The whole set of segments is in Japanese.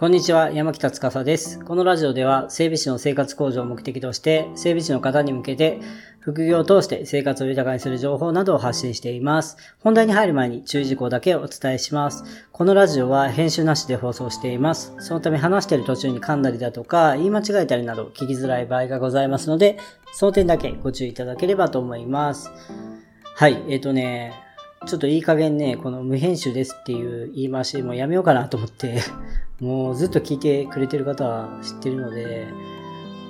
こんにちは、山北司です。このラジオでは、整備士の生活向上を目的として、整備士の方に向けて、副業を通して生活を豊かにする情報などを発信しています。本題に入る前に注意事項だけお伝えします。このラジオは編集なしで放送しています。そのため話している途中に噛んだりだとか、言い間違えたりなど聞きづらい場合がございますので、その点だけご注意いただければと思います。はい、えっ、ー、とね、ちょっといい加減ね、この無編集ですっていう言い回しもやめようかなと思って もうずっと聞いてくれてる方は知ってるので、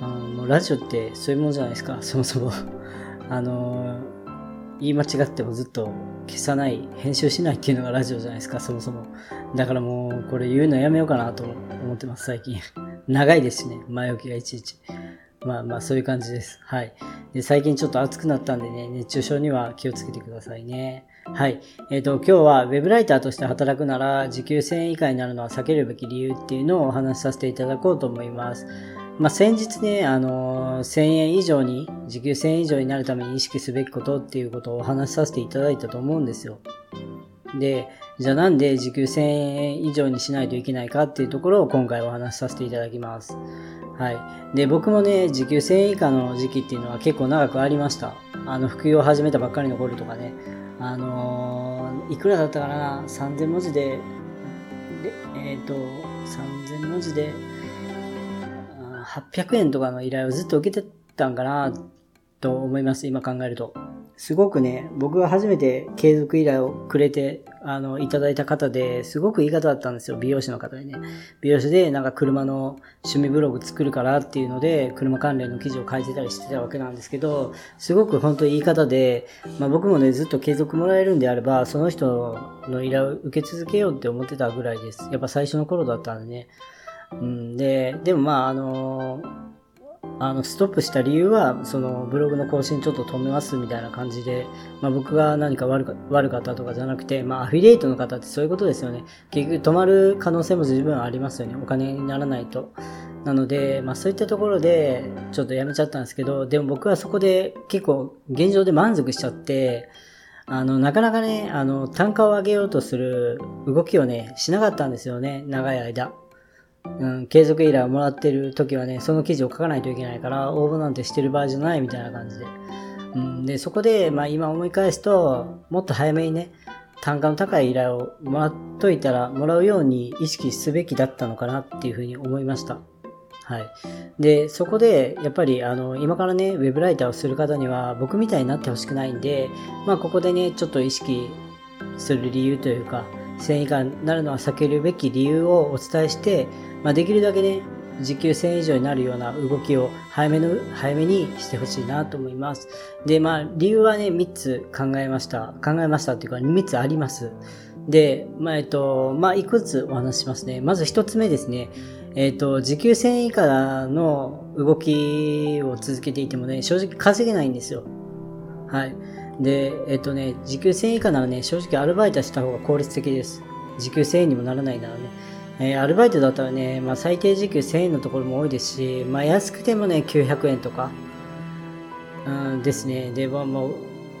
あのもうラジオってそういうものじゃないですか、そもそも あの言い間違ってもずっと消さない、編集しないっていうのがラジオじゃないですか、そもそも。だからもうこれ言うのやめようかなと思ってます、最近。長いですしね、前置きがいちいち。まあまあそういう感じです。はい。で最近ちょっと暑くなったんでね、熱中症には気をつけてくださいね。はい。えっ、ー、と、今日は web ライターとして働くなら時給1000円以下になるのは避けるべき理由っていうのをお話しさせていただこうと思います。まあ、先日ね、あの1000円以上に、時給1000円以上になるために意識すべきことっていうことをお話しさせていただいたと思うんですよ。で、じゃあなんで時給1000円以上にしないといけないかっていうところを今回お話しさせていただきます。はい。で、僕もね、時給1000円以下の時期っていうのは結構長くありました。あの、副業を始めたばっかりの頃とかね。あのー、いくらだったかな ?3000 文字で、で、えっ、ー、と、3000文字で、800円とかの依頼をずっと受けてたんかなと思います、今考えると。すごくね、僕が初めて継続依頼をくれて、あの、いただいた方ですごくいい方だったんですよ。美容師の方にね。美容師でなんか車の趣味ブログ作るからっていうので、車関連の記事を書いてたりしてたわけなんですけど、すごく本当にいい方で、まあ僕もね、ずっと継続もらえるんであれば、その人の依頼を受け続けようって思ってたぐらいです。やっぱ最初の頃だったんでね。うん、で、でもまあ、あのあの、ストップした理由は、その、ブログの更新ちょっと止めますみたいな感じで、まあ僕が何か悪か悪かったとかじゃなくて、まあアフィリエイトの方ってそういうことですよね。結局止まる可能性も十分ありますよね。お金にならないと。なので、まあそういったところで、ちょっとやめちゃったんですけど、でも僕はそこで結構現状で満足しちゃって、あの、なかなかね、あの、単価を上げようとする動きをね、しなかったんですよね、長い間。うん、継続依頼をもらってる時はね、その記事を書かないといけないから、応募なんてしてる場合じゃないみたいな感じで。うん、で、そこで、まあ今思い返すと、もっと早めにね、単価の高い依頼をもらっといたら、もらうように意識すべきだったのかなっていうふうに思いました。はい。で、そこで、やっぱり、あの、今からね、ウェブライターをする方には、僕みたいになってほしくないんで、まあ、ここでね、ちょっと意識する理由というか、1000円以下になるのは避けるべき理由をお伝えして、まあ、できるだけね、時給1000円以上になるような動きを早めの、早めにしてほしいなと思います。で、まあ、理由はね、3つ考えました。考えましたっていうか、3つあります。で、まあ、えっと、まあ、いくつお話しますね。まず1つ目ですね。えっと、時給1000円以下の動きを続けていてもね、正直稼げないんですよ。はい。で、えっとね、時給1000円以下ならね、正直アルバイトした方が効率的です。時給1000円にもならないならね。えー、アルバイトだったらね、まあ、最低時給1000円のところも多いですし、まあ、安くてもね、900円とか、うん、ですね。で、ま、も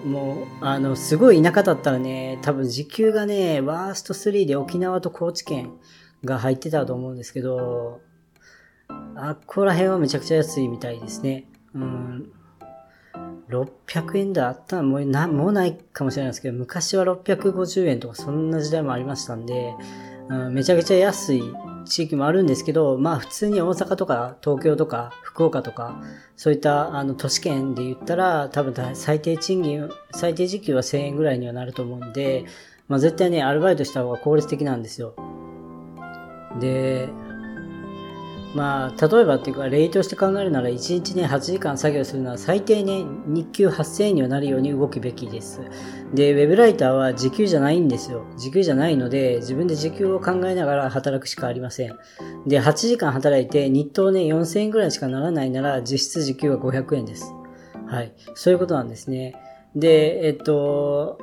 う、もう、あの、すごい田舎だったらね、多分時給がね、ワースト3で沖縄と高知県が入ってたと思うんですけど、あっこら辺はめちゃくちゃ安いみたいですね。うん。600円台あったらもうな、もうないかもしれないですけど、昔は650円とかそんな時代もありましたんで、うん、めちゃくちゃ安い地域もあるんですけど、まあ普通に大阪とか東京とか福岡とか、そういったあの都市圏で言ったら多分最低賃金、最低時給は1000円ぐらいにはなると思うんで、まあ絶対ね、アルバイトした方が効率的なんですよ。で、まあ、例えばっていうか、例として考えるなら、1日ね、8時間作業するのは最低ね、日給8000円にはなるように動くべきです。で、ウェブライターは時給じゃないんですよ。時給じゃないので、自分で時給を考えながら働くしかありません。で、8時間働いて、日当ね、4000円ぐらいしかならないなら、実質時給は500円です。はい。そういうことなんですね。で、えっと、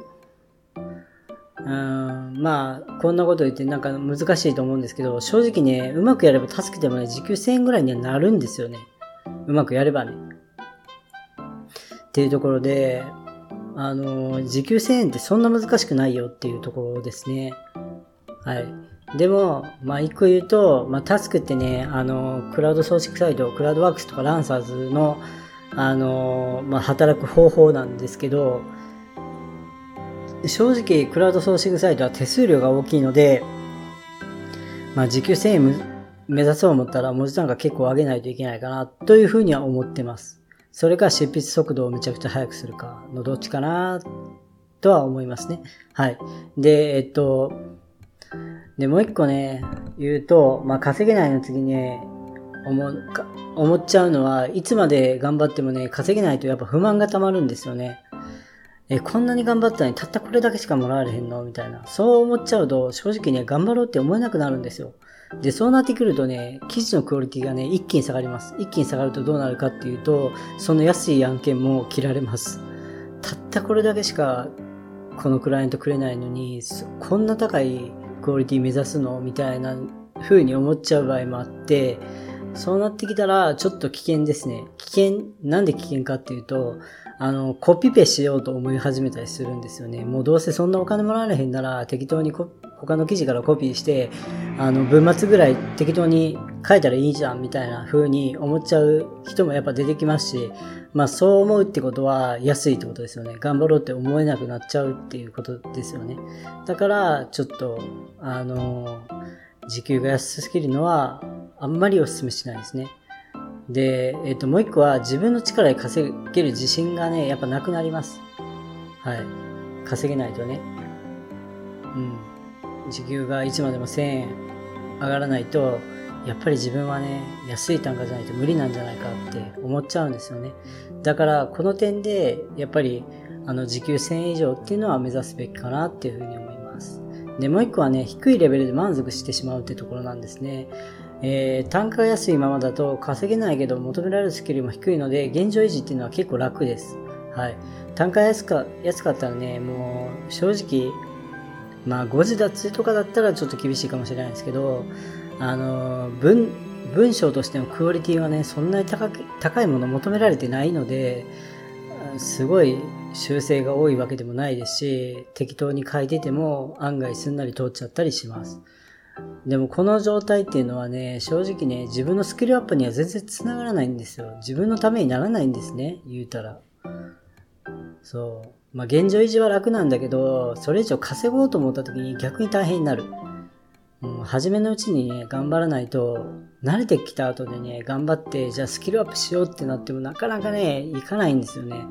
うんまあ、こんなこと言ってなんか難しいと思うんですけど、正直ね、うまくやれば助けてもね、時給1000円ぐらいにはなるんですよね。うまくやればね。っていうところで、あの、時給1000円ってそんな難しくないよっていうところですね。はい。でも、まあ一個言うと、まあタスクってね、あの、クラウド組織サイト、クラウドワークスとかランサーズの、あの、まあ働く方法なんですけど、正直、クラウドソーシングサイトは手数料が大きいので、まあ時給1000円目指そう思ったら文字単価結構上げないといけないかなというふうには思ってます。それか執筆速度をめちゃくちゃ速くするかのどっちかなとは思いますね。はい。で、えっと、で、もう一個ね、言うと、まあ、稼げないの次ね、思思っちゃうのは、いつまで頑張ってもね、稼げないとやっぱ不満が溜まるんですよね。え、こんなに頑張ったのにたったこれだけしかもらわれへんの？みたいな。そう思っちゃうと、正直ね、頑張ろうって思えなくなるんですよ。で、そうなってくるとね、記事のクオリティがね、一気に下がります。一気に下がるとどうなるかっていうと、その安い案件も切られます。たったこれだけしか、このクライアントくれないのに、こんな高いクオリティ目指すの？みたいな風に思っちゃう場合もあって、そうなってきたら、ちょっと危険ですね。危険、なんで危険かっていうと、あの、コピペしようと思い始めたりするんですよね。もうどうせそんなお金もらわれへんなら、適当に他の記事からコピーして、あの、文末ぐらい適当に書いたらいいじゃん、みたいな風に思っちゃう人もやっぱ出てきますし、まあそう思うってことは安いってことですよね。頑張ろうって思えなくなっちゃうっていうことですよね。だから、ちょっと、あの、時給が安すぎるのは、あんまりお勧めしないですね。で、えっ、ー、と、もう一個は自分の力で稼げる自信がね、やっぱなくなります。はい。稼げないとね。うん。時給がいつまでも1000円上がらないと、やっぱり自分はね、安い単価じゃないと無理なんじゃないかって思っちゃうんですよね。だから、この点で、やっぱり、あの、時給1000円以上っていうのは目指すべきかなっていうふうに思います。で、もう一個はね、低いレベルで満足してしまうってところなんですね。えー、単価が安いままだと稼げないけど求められるスキルも低いので現状維持っていうのは結構楽です。はい。単価安か安かったらね、もう正直、まあ5時脱とかだったらちょっと厳しいかもしれないですけど、あの、文、文章としてのクオリティはね、そんなに高く高いもの求められてないので、すごい修正が多いわけでもないですし、適当に書いてても案外すんなり通っちゃったりします。でもこの状態っていうのはね、正直ね、自分のスキルアップには全然繋がらないんですよ。自分のためにならないんですね、言うたら。そう。まあ現状維持は楽なんだけど、それ以上稼ごうと思った時に逆に大変になる。うん、初めのうちにね、頑張らないと、慣れてきた後でね、頑張って、じゃあスキルアップしようってなってもなかなかね、いかないんですよね。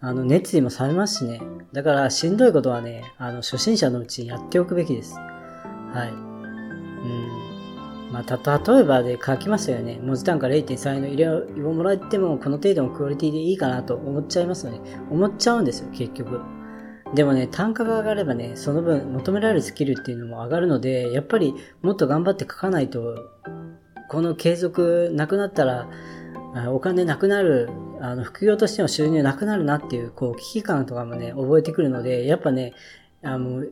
あの、熱意もされますしね。だから、しんどいことはね、あの、初心者のうちにやっておくべきです。はい。うん。まあ、た、例えばで書きましたよね。文字単価0.3の入れをもらっても、この程度のクオリティでいいかなと思っちゃいますよね。思っちゃうんですよ、結局。でもね、単価が上がればね、その分求められるスキルっていうのも上がるので、やっぱりもっと頑張って書かないと、この継続なくなったら、お金なくなる、あの、副業としての収入なくなるなっていう、こう、危機感とかもね、覚えてくるので、やっぱね、あの、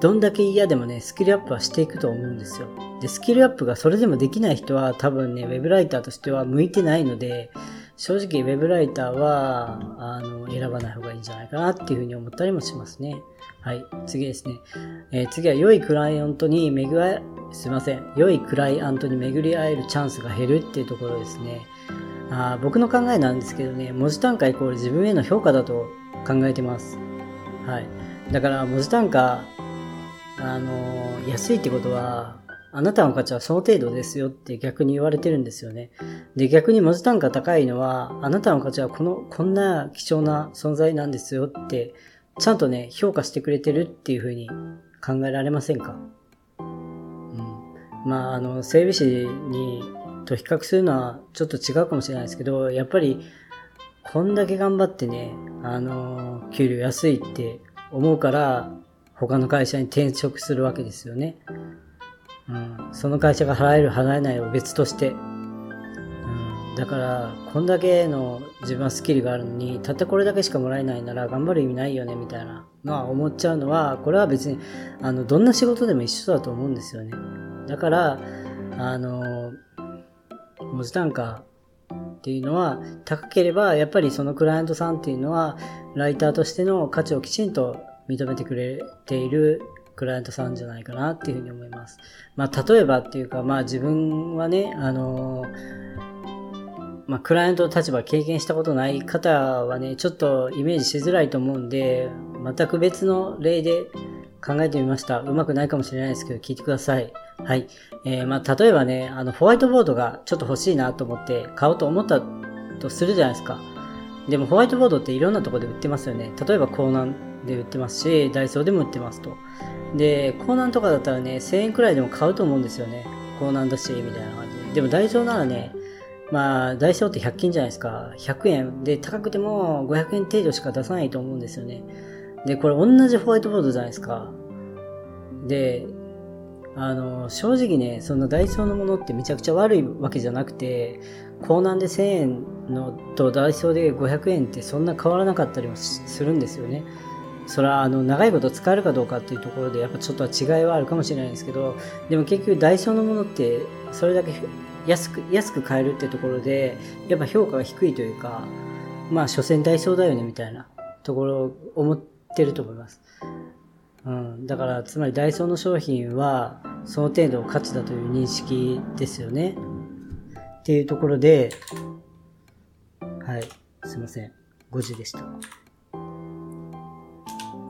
どんだけ嫌でもね、スキルアップはしていくと思うんですよ。で、スキルアップがそれでもできない人は多分ね、ウェブライターとしては向いてないので、正直ウェブライターは、あの、選ばない方がいいんじゃないかなっていうふうに思ったりもしますね。はい。次ですね。えー、次は良いクライアントに巡り、すいません。良いクライアントに巡り会えるチャンスが減るっていうところですね。あ僕の考えなんですけどね、文字単価イコール自分への評価だと考えてます。はい。だから文字単価、あの、安いってことは、あなたの価値はその程度ですよって逆に言われてるんですよね。で、逆に文字単価高いのは、あなたの価値はこの、こんな貴重な存在なんですよって、ちゃんとね、評価してくれてるっていうふうに考えられませんか？うん。まあ、あの、整備士に、と比較するのはちょっと違うかもしれないですけど、やっぱり、こんだけ頑張ってね、あの、給料安いって思うから、他の会社に転職するわけですよね。うん、その会社が払える払えないを別として、うん、だからこんだけの自分はスキルがあるのにたったこれだけしかもらえないなら頑張る意味ないよねみたいなのは思っちゃうのはこれは別にあのどんな仕事でも一緒だと思うんですよね。だからあの文字単価っていうのは高ければやっぱりそのクライアントさんっていうのはライターとしての価値をきちんと認めてくれているクライアントさんじゃないかなっていうふうに思います。まあ、例えばっていうか、まあ自分はね、あのまあ、クライアントの立場経験したことない方はね、ちょっとイメージしづらいと思うんで、全く別の例で考えてみました。うまくないかもしれないですけど、聞いてください。はい。えー、まあ、例えばね、あの、ホワイトボードがちょっと欲しいなと思って買おうと思ったとするじゃないですか。でもホワイトボードっていろんなとこで売ってますよね。例えばコーナンで売ってますし、ダイソーでも売ってますと。で、コーナンとかだったらね、1000円くらいでも買うと思うんですよね。コーナンだし、みたいな感じで。でもダイソーならね、まあ、ダイソーって100均じゃないですか。100円。で、高くても500円程度しか出さないと思うんですよね。で、これ同じホワイトボードじゃないですか。で、あの、正直ね、そのダイソーのものってめちゃくちゃ悪いわけじゃなくて、コーナンで1000円のとダイソーで500円ってそんな変わらなかったりもするんですよね。それはあの長いこと使えるかどうかっていうところでやっぱちょっとは違いはあるかもしれないんですけどでも結局ダイソーのものってそれだけ安く安く買えるってところでやっぱ評価が低いというかまあ所詮ダイソーだよねみたいなところを思ってると思います、うん、だからつまりダイソーの商品はその程度価値だという認識ですよねっていうところではいすいません5時でした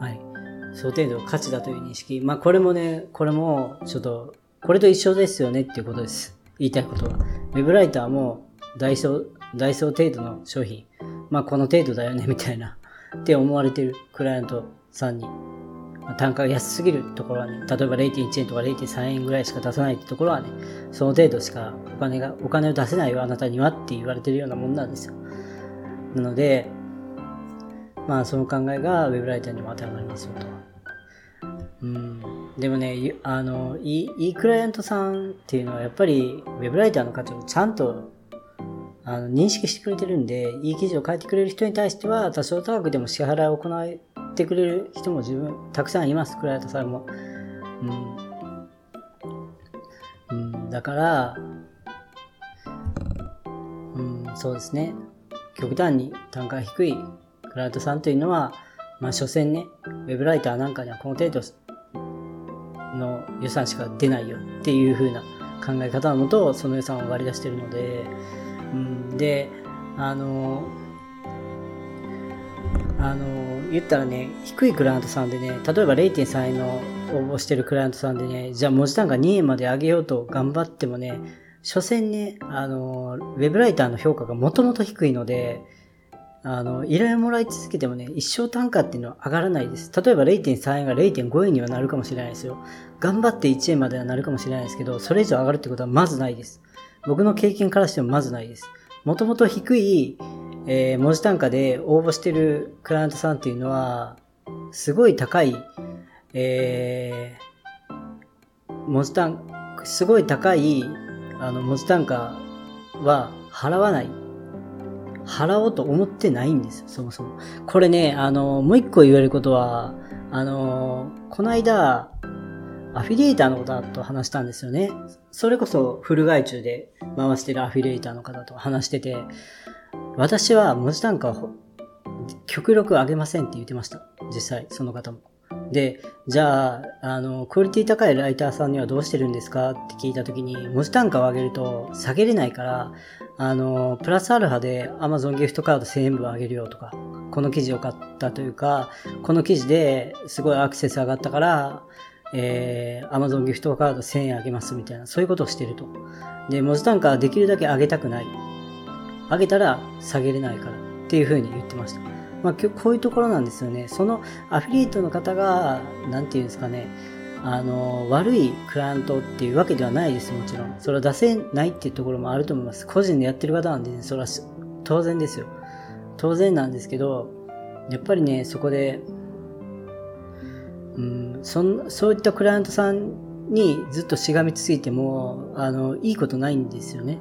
はい。その程度価値だという認識。まあこれもね、これもちょっと、これと一緒ですよねっていうことです。言いたいことは。ウェブライターもダイソー、ダイソー程度の商品。まあこの程度だよねみたいな。って思われてるクライアントさんに。単価が安すぎるところはね、例えば0.1円とか0.3円ぐらいしか出さないってところはね、その程度しかお金が、お金を出せないよあなたにはって言われてるようなもんなんですよ。なので、まあその考えがウェブライターにも当てはまりますよと。うん、でもね、あの、いい、いいクライアントさんっていうのはやっぱりウェブライターの価値をちゃんとあの認識してくれてるんで、いい記事を書いてくれる人に対しては多少高くでも支払いを行いってくれる人も自分、たくさんいます、クライアントさんも。うん。うん、だから、うん、そうですね。極端に単価が低いクライアントさんというのは、まあ、所詮ね、ウェブライターなんかにはこの程度の予算しか出ないよっていう風な考え方のもと、その予算を割り出してるので、うん、で、あの、あの、言ったらね、低いクライアントさんでね、例えば0.3円の応募してるクライアントさんでね、じゃあ文字単価2円まで上げようと頑張ってもね、所詮ね、あの、ウェブライターの評価がもともと低いので、あの、依頼をもらい続けてもね、一生単価っていうのは上がらないです。例えば0.3円が0.5円にはなるかもしれないですよ。頑張って1円まではなるかもしれないですけど、それ以上上がるってことはまずないです。僕の経験からしてもまずないです。もともと低い、えー、文字単価で応募してるクライアントさんっていうのは、すごい高い、えー、文字単、すごい高い、あの、文字単価は払わない払おうと思ってないんですよ、そもそも。これね、あの、もう一個言われることは、あの、この間、アフィリエイターの方と話したんですよね。それこそフル外注で回してるアフィリエイターの方と話してて、私は文字単価を極力上げませんって言ってました。実際、その方も。で、じゃあ、あの、クオリティ高いライターさんにはどうしてるんですかって聞いたときに、文字単価を上げると下げれないから、あの、プラスアルファで Amazon ギフトカード1000円分あげるよとか、この記事を買ったというか、この記事ですごいアクセス上がったから、えー、Amazon ギフトカード1000円あげますみたいな、そういうことをしてると。で、文字単価はできるだけ上げたくない。上げたら下げれないからっていうふうに言ってました。まあ、こういうところなんですよね。そのアフィリエイトの方が、なんていうんですかね、あの、悪いクライアントっていうわけではないです、もちろん。それは出せないっていうところもあると思います。個人でやってる方なんで、ね、それは当然ですよ。当然なんですけど、やっぱりね、そこで、うん、そんそういったクライアントさんにずっとしがみついても、あの、いいことないんですよね。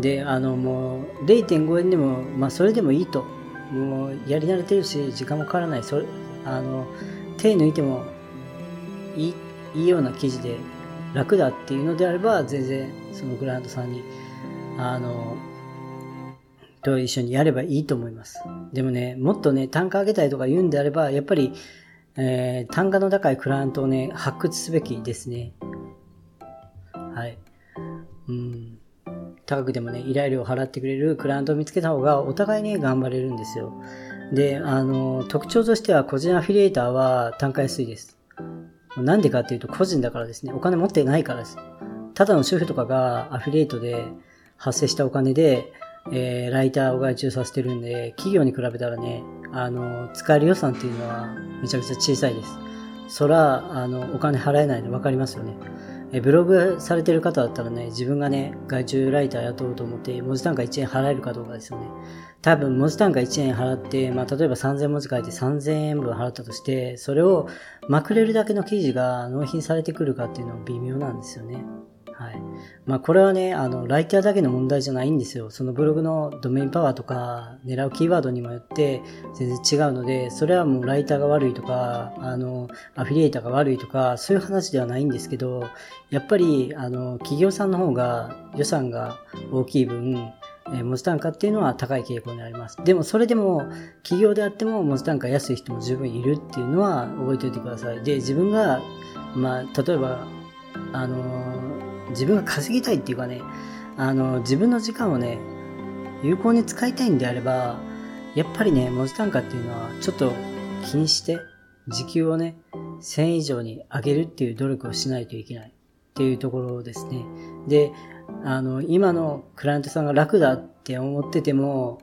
で、あの、もう、0.5円でも、まあ、それでもいいと。もう、やり慣れてるし、時間もかからない。それ、あの、手抜いてもいいいいような記事で楽だっていうのであれば全然そのクライアントさんにあのと一緒にやればいいと思いますでもねもっとね単価上げたいとか言うんであればやっぱりえー、単価の高いクライアントをね、発掘すべきですね。高くてもね、依頼料を払ってくれるクライアントを見つけた方がお互いね、頑張れるんですよ。で、あの、特徴としては個人アフィリエイターは単価安いです。なんでかっていうと個人だからですね。お金持ってないからです。ただの主婦とかがアフィリエイトで発生したお金で、えー、ライターを外注させてるんで、企業に比べたらね、あの、使える予算っていうのはめちゃくちゃ小さいです。そら、あの、お金払えないの分かりますよね。えブログされてる方だったらね、自分がね、外注ライター雇おうと思って、文字単価1円払えるかどうかですよね。多分、文字単価1円払って、まあ、例えば3000文字書いて3000円分払ったとして、それをまくれるだけの記事が納品されてくるかっていうのは微妙なんですよね。はい。まあこれはね、あの、ライターだけの問題じゃないんですよ。そのブログのドメインパワーとか、狙うキーワードにもよって全然違うので、それはもうライターが悪いとか、あの、アフィリエイターが悪いとか、そういう話ではないんですけど、やっぱり、あの、企業さんの方が予算が大きい分、え文字単価っていうのは高い傾向にあります。でもそれでも企業であっても文字単価安い人も十分いるっていうのは覚えておいてください。で、自分が、まあ、例えば、あの自分が稼ぎたいっていうかね、あの、自分の時間をね、有効に使いたいんであれば、やっぱりね、文字単価っていうのはちょっと気にして、時給をね、1000以上に上げるっていう努力をしないといけないっていうところですね。で、あの、今のクライアントさんが楽だって思ってても、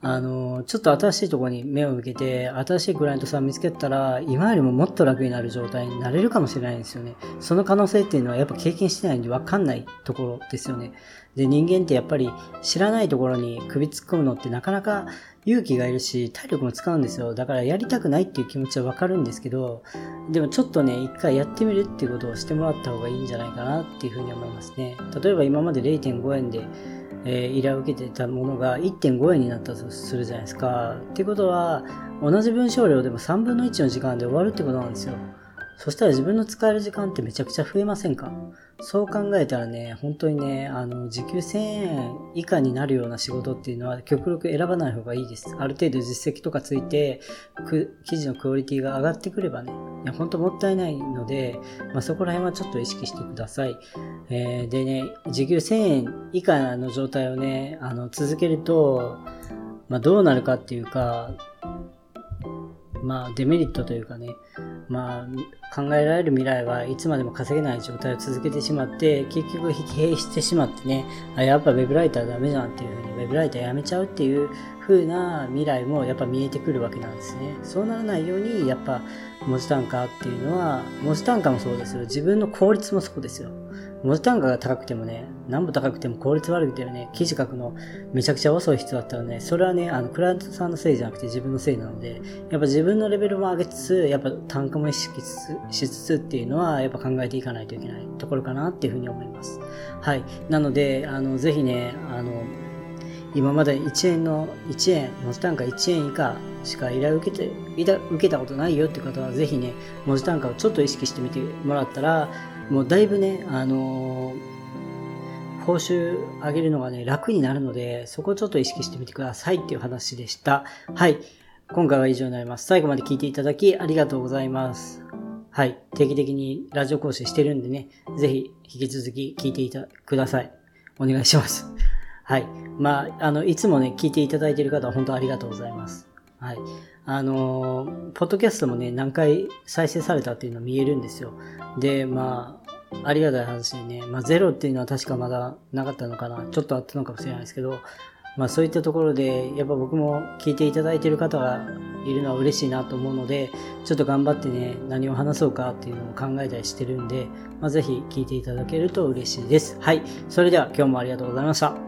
あの、ちょっと新しいところに目を向けて、新しいクライアントさん見つけたら、今よりももっと楽になる状態になれるかもしれないんですよね。その可能性っていうのはやっぱ経験してないんでわかんないところですよね。で、人間ってやっぱり知らないところに首突っ込むのってなかなか勇気がいるし、体力も使うんですよ。だからやりたくないっていう気持ちはわかるんですけど、でもちょっとね、一回やってみるっていうことをしてもらった方がいいんじゃないかなっていうふうに思いますね。例えば今まで0.5円でえー、依頼を受けてたものが1.5円になったとするじゃないですか。ってことは、同じ文章量でも3分の1の時間で終わるってことなんですよ。そしたら自分の使える時間ってめちゃくちゃ増えませんか？そう考えたらね、本当にね、あの、時給1000円以下になるような仕事っていうのは極力選ばない方がいいです。ある程度実績とかついて、記事のクオリティが上がってくればね、いや本当もったいないので、まあ、そこら辺はちょっと意識してください。えー、でね、時給1000円以下の状態をね、あの、続けると、まあ、どうなるかっていうか、まあ、デメリットというかね、まあ、考えられる未来はいつまでも稼げない状態を続けてしまって、結局疲弊してしまってね、あやっぱ web ライターダメじゃんっていうふうに web ライターやめちゃうっていう風な未来もやっぱ見えてくるわけなんですね。そうならないように、やっぱ文字単価っていうのは、文字単価もそうですよ。自分の効率もそうですよ。文字単価が高くてもね、何も高くても効率悪くてね、記事書くのめちゃくちゃ遅い人だったらね、それはね、あの、クライアントさんのせいじゃなくて自分のせいなので、やっぱ自分のレベルも上げつつ、やっぱ単価も意識つつしつつっていうのは、やっぱ考えていかないといけないところかなっていうふうに思います。はい。なので、あの、ぜひね、あの、今まで1円の、1円、文字単価1円以下しか依頼を受けて、受けたことないよって方は、ぜひね、文字単価をちょっと意識してみてもらったら、もうだいぶね、あのー、報酬上げるのがね、楽になるので、そこをちょっと意識してみてくださいっていう話でした。はい。今回は以上になります。最後まで聞いていただきありがとうございます。はい。定期的にラジオ講師してるんでね、ぜひ引き続き聞いていたください。お願いします。はい。まあ、あの、いつもね、聞いていただいている方は本当ありがとうございます。はい。あのー、ポッドキャストもね、何回再生されたっていうの見えるんですよ。で、まあ、ありがたい話にね、まあ、ゼロっていうのは確かまだなかったのかな。ちょっとあったのかもしれないですけど、まあそういったところで、やっぱ僕も聞いていただいている方がいるのは嬉しいなと思うので、ちょっと頑張ってね、何を話そうかっていうのを考えたりしてるんで、まあぜひ聞いていただけると嬉しいです。はい。それでは今日もありがとうございました。